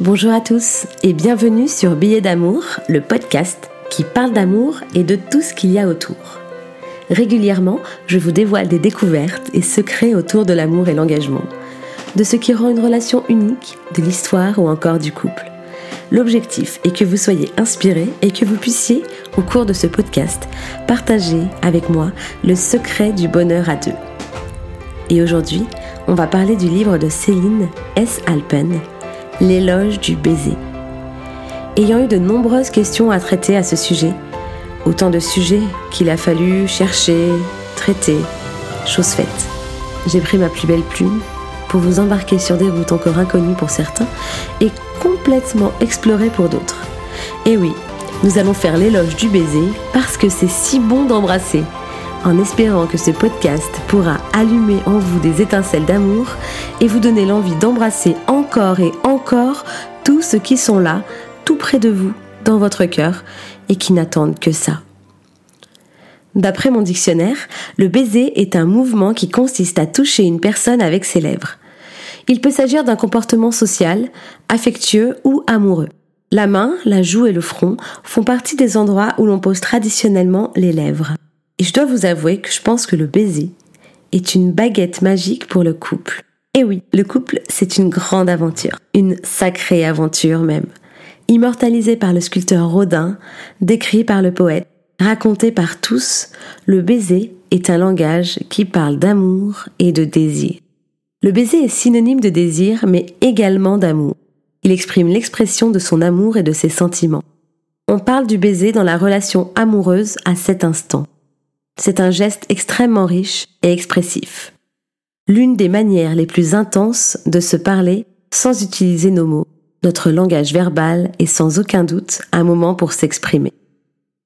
Bonjour à tous et bienvenue sur Billet d'amour, le podcast qui parle d'amour et de tout ce qu'il y a autour. Régulièrement, je vous dévoile des découvertes et secrets autour de l'amour et l'engagement, de ce qui rend une relation unique, de l'histoire ou encore du couple. L'objectif est que vous soyez inspirés et que vous puissiez, au cours de ce podcast, partager avec moi le secret du bonheur à deux. Et aujourd'hui, on va parler du livre de Céline S. Alpen, L'éloge du baiser. Ayant eu de nombreuses questions à traiter à ce sujet, autant de sujets qu'il a fallu chercher, traiter, chose faite, j'ai pris ma plus belle plume pour vous embarquer sur des routes encore inconnues pour certains et complètement explorées pour d'autres. Et oui, nous allons faire l'éloge du baiser parce que c'est si bon d'embrasser en espérant que ce podcast pourra allumer en vous des étincelles d'amour et vous donner l'envie d'embrasser encore et encore tous ceux qui sont là, tout près de vous, dans votre cœur, et qui n'attendent que ça. D'après mon dictionnaire, le baiser est un mouvement qui consiste à toucher une personne avec ses lèvres. Il peut s'agir d'un comportement social, affectueux ou amoureux. La main, la joue et le front font partie des endroits où l'on pose traditionnellement les lèvres. Et je dois vous avouer que je pense que le baiser est une baguette magique pour le couple. Et oui, le couple, c'est une grande aventure, une sacrée aventure même. Immortalisé par le sculpteur Rodin, décrit par le poète, raconté par tous, le baiser est un langage qui parle d'amour et de désir. Le baiser est synonyme de désir, mais également d'amour. Il exprime l'expression de son amour et de ses sentiments. On parle du baiser dans la relation amoureuse à cet instant. C'est un geste extrêmement riche et expressif. L'une des manières les plus intenses de se parler sans utiliser nos mots. Notre langage verbal est sans aucun doute un moment pour s'exprimer.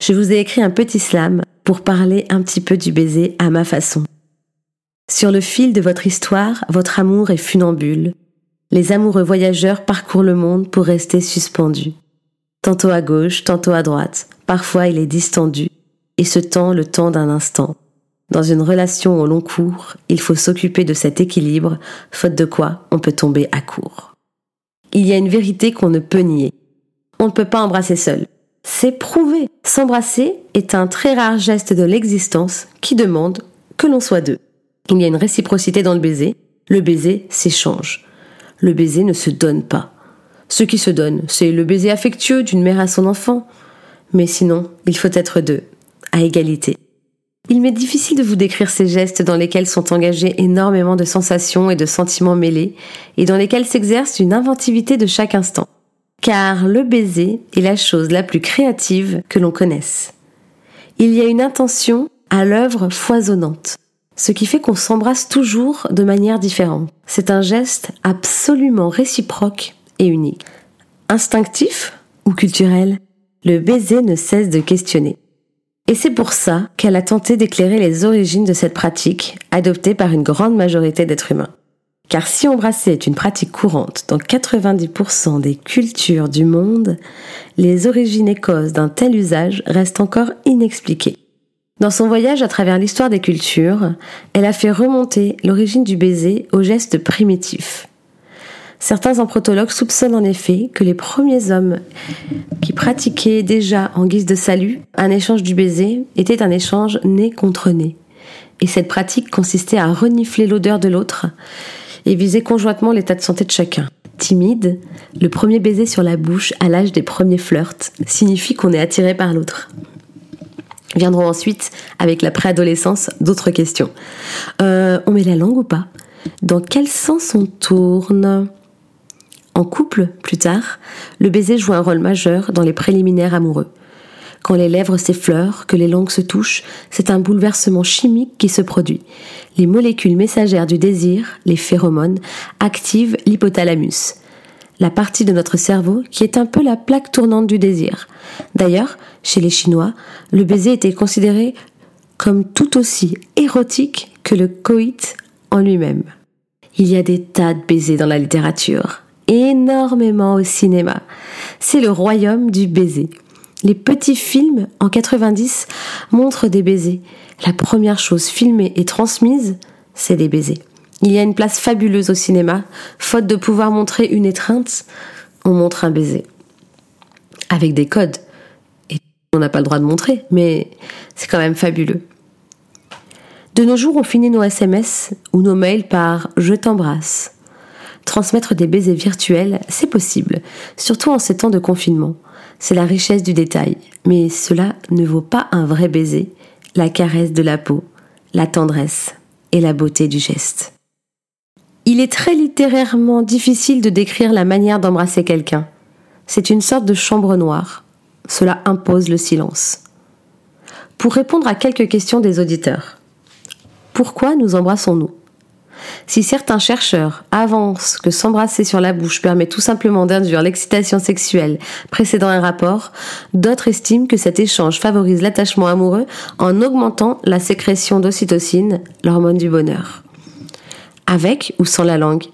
Je vous ai écrit un petit slam pour parler un petit peu du baiser à ma façon. Sur le fil de votre histoire, votre amour est funambule. Les amoureux voyageurs parcourent le monde pour rester suspendus. Tantôt à gauche, tantôt à droite. Parfois il est distendu, et ce temps le temps d'un instant. Dans une relation au long cours, il faut s'occuper de cet équilibre, faute de quoi on peut tomber à court. Il y a une vérité qu'on ne peut nier. On ne peut pas embrasser seul. C'est prouvé. S'embrasser est un très rare geste de l'existence qui demande que l'on soit deux. Il y a une réciprocité dans le baiser. Le baiser s'échange. Le baiser ne se donne pas. Ce qui se donne, c'est le baiser affectueux d'une mère à son enfant. Mais sinon, il faut être deux à égalité. Il m'est difficile de vous décrire ces gestes dans lesquels sont engagés énormément de sensations et de sentiments mêlés, et dans lesquels s'exerce une inventivité de chaque instant. Car le baiser est la chose la plus créative que l'on connaisse. Il y a une intention à l'œuvre foisonnante, ce qui fait qu'on s'embrasse toujours de manière différente. C'est un geste absolument réciproque et unique. Instinctif ou culturel, le baiser ne cesse de questionner. Et c'est pour ça qu'elle a tenté d'éclairer les origines de cette pratique, adoptée par une grande majorité d'êtres humains. Car si embrasser est une pratique courante dans 90% des cultures du monde, les origines et causes d'un tel usage restent encore inexpliquées. Dans son voyage à travers l'histoire des cultures, elle a fait remonter l'origine du baiser aux gestes primitifs, Certains anthropologues soupçonnent en effet que les premiers hommes qui pratiquaient déjà en guise de salut un échange du baiser était un échange nez contre nez. Et cette pratique consistait à renifler l'odeur de l'autre et viser conjointement l'état de santé de chacun. Timide, le premier baiser sur la bouche à l'âge des premiers flirts signifie qu'on est attiré par l'autre. Viendront ensuite, avec la préadolescence, d'autres questions. Euh, on met la langue ou pas? Dans quel sens on tourne? En couple, plus tard, le baiser joue un rôle majeur dans les préliminaires amoureux. Quand les lèvres s'effleurent, que les langues se touchent, c'est un bouleversement chimique qui se produit. Les molécules messagères du désir, les phéromones, activent l'hypothalamus, la partie de notre cerveau qui est un peu la plaque tournante du désir. D'ailleurs, chez les Chinois, le baiser était considéré comme tout aussi érotique que le coït en lui-même. Il y a des tas de baisers dans la littérature énormément au cinéma. C'est le royaume du baiser. Les petits films en 90 montrent des baisers. La première chose filmée et transmise, c'est des baisers. Il y a une place fabuleuse au cinéma, faute de pouvoir montrer une étreinte, on montre un baiser. Avec des codes. Et on n'a pas le droit de montrer, mais c'est quand même fabuleux. De nos jours, on finit nos SMS ou nos mails par Je t'embrasse. Transmettre des baisers virtuels, c'est possible, surtout en ces temps de confinement. C'est la richesse du détail, mais cela ne vaut pas un vrai baiser, la caresse de la peau, la tendresse et la beauté du geste. Il est très littérairement difficile de décrire la manière d'embrasser quelqu'un. C'est une sorte de chambre noire. Cela impose le silence. Pour répondre à quelques questions des auditeurs. Pourquoi nous embrassons-nous? Si certains chercheurs avancent que s'embrasser sur la bouche permet tout simplement d'induire l'excitation sexuelle précédant un rapport, d'autres estiment que cet échange favorise l'attachement amoureux en augmentant la sécrétion d'ocytocine, l'hormone du bonheur. Avec ou sans la langue?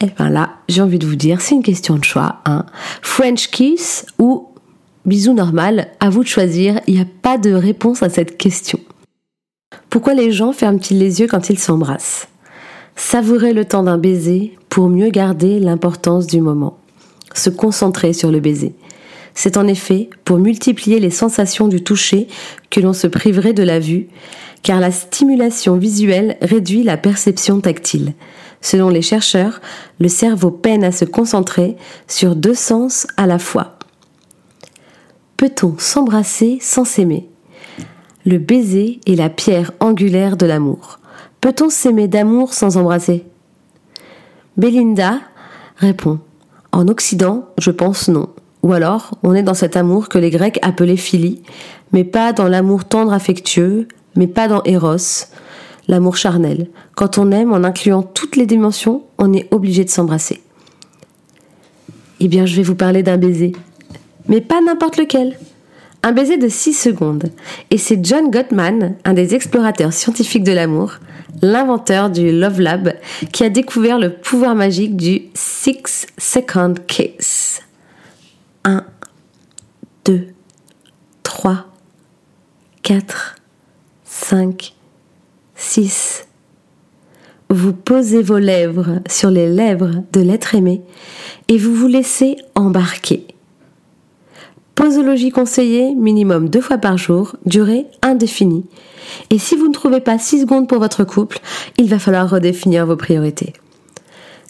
Eh bien là, j'ai envie de vous dire, c'est une question de choix. Hein. French kiss ou bisou normal, à vous de choisir, il n'y a pas de réponse à cette question. Pourquoi les gens ferment-ils les yeux quand ils s'embrassent? Savourer le temps d'un baiser pour mieux garder l'importance du moment. Se concentrer sur le baiser. C'est en effet pour multiplier les sensations du toucher que l'on se priverait de la vue, car la stimulation visuelle réduit la perception tactile. Selon les chercheurs, le cerveau peine à se concentrer sur deux sens à la fois. Peut-on s'embrasser sans s'aimer? Le baiser est la pierre angulaire de l'amour. Peut-on s'aimer d'amour sans embrasser? Belinda répond En Occident, je pense non. Ou alors, on est dans cet amour que les Grecs appelaient philie, mais pas dans l'amour tendre affectueux, mais pas dans Eros, l'amour charnel. Quand on aime en incluant toutes les dimensions, on est obligé de s'embrasser. Eh bien, je vais vous parler d'un baiser. Mais pas n'importe lequel. Un baiser de 6 secondes. Et c'est John Gottman, un des explorateurs scientifiques de l'amour, l'inventeur du Love Lab, qui a découvert le pouvoir magique du Six Second Kiss. 1, 2, 3, 4, 5, 6. Vous posez vos lèvres sur les lèvres de l'être aimé et vous vous laissez embarquer. Posologie conseillée, minimum deux fois par jour, durée indéfinie. Et si vous ne trouvez pas 6 secondes pour votre couple, il va falloir redéfinir vos priorités.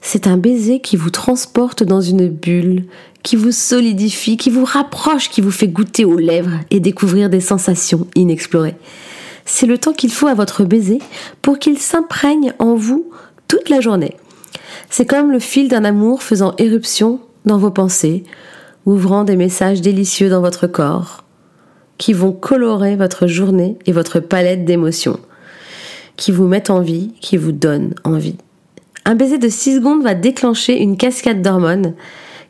C'est un baiser qui vous transporte dans une bulle, qui vous solidifie, qui vous rapproche, qui vous fait goûter aux lèvres et découvrir des sensations inexplorées. C'est le temps qu'il faut à votre baiser pour qu'il s'imprègne en vous toute la journée. C'est comme le fil d'un amour faisant éruption dans vos pensées, ouvrant des messages délicieux dans votre corps, qui vont colorer votre journée et votre palette d'émotions, qui vous mettent en vie, qui vous donnent envie. Un baiser de 6 secondes va déclencher une cascade d'hormones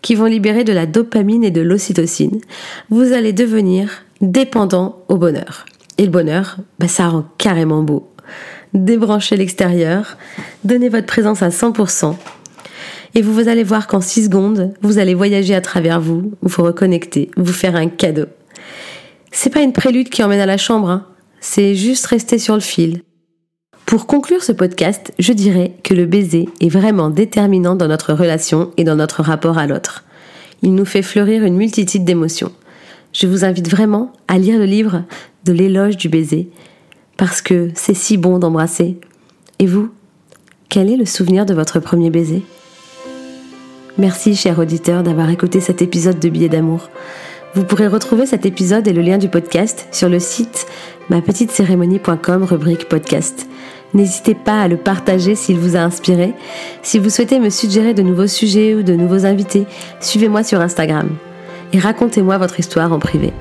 qui vont libérer de la dopamine et de l'ocytocine. Vous allez devenir dépendant au bonheur. Et le bonheur, bah, ça rend carrément beau. Débranchez l'extérieur, donnez votre présence à 100%, et vous, allez voir qu'en 6 secondes, vous allez voyager à travers vous, vous reconnecter, vous faire un cadeau. C'est pas une prélude qui emmène à la chambre, hein. c'est juste rester sur le fil. Pour conclure ce podcast, je dirais que le baiser est vraiment déterminant dans notre relation et dans notre rapport à l'autre. Il nous fait fleurir une multitude d'émotions. Je vous invite vraiment à lire le livre de l'éloge du baiser, parce que c'est si bon d'embrasser. Et vous, quel est le souvenir de votre premier baiser? Merci, cher auditeur, d'avoir écouté cet épisode de Billets d'amour. Vous pourrez retrouver cet épisode et le lien du podcast sur le site mapetitecérémonie.com rubrique podcast. N'hésitez pas à le partager s'il vous a inspiré. Si vous souhaitez me suggérer de nouveaux sujets ou de nouveaux invités, suivez-moi sur Instagram et racontez-moi votre histoire en privé.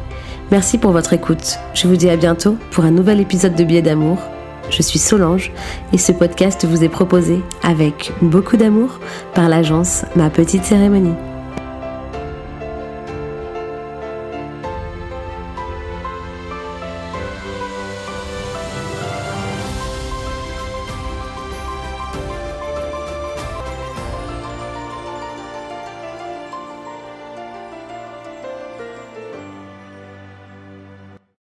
Merci pour votre écoute. Je vous dis à bientôt pour un nouvel épisode de Billets d'amour. Je suis Solange et ce podcast vous est proposé avec beaucoup d'amour par l'agence Ma Petite Cérémonie.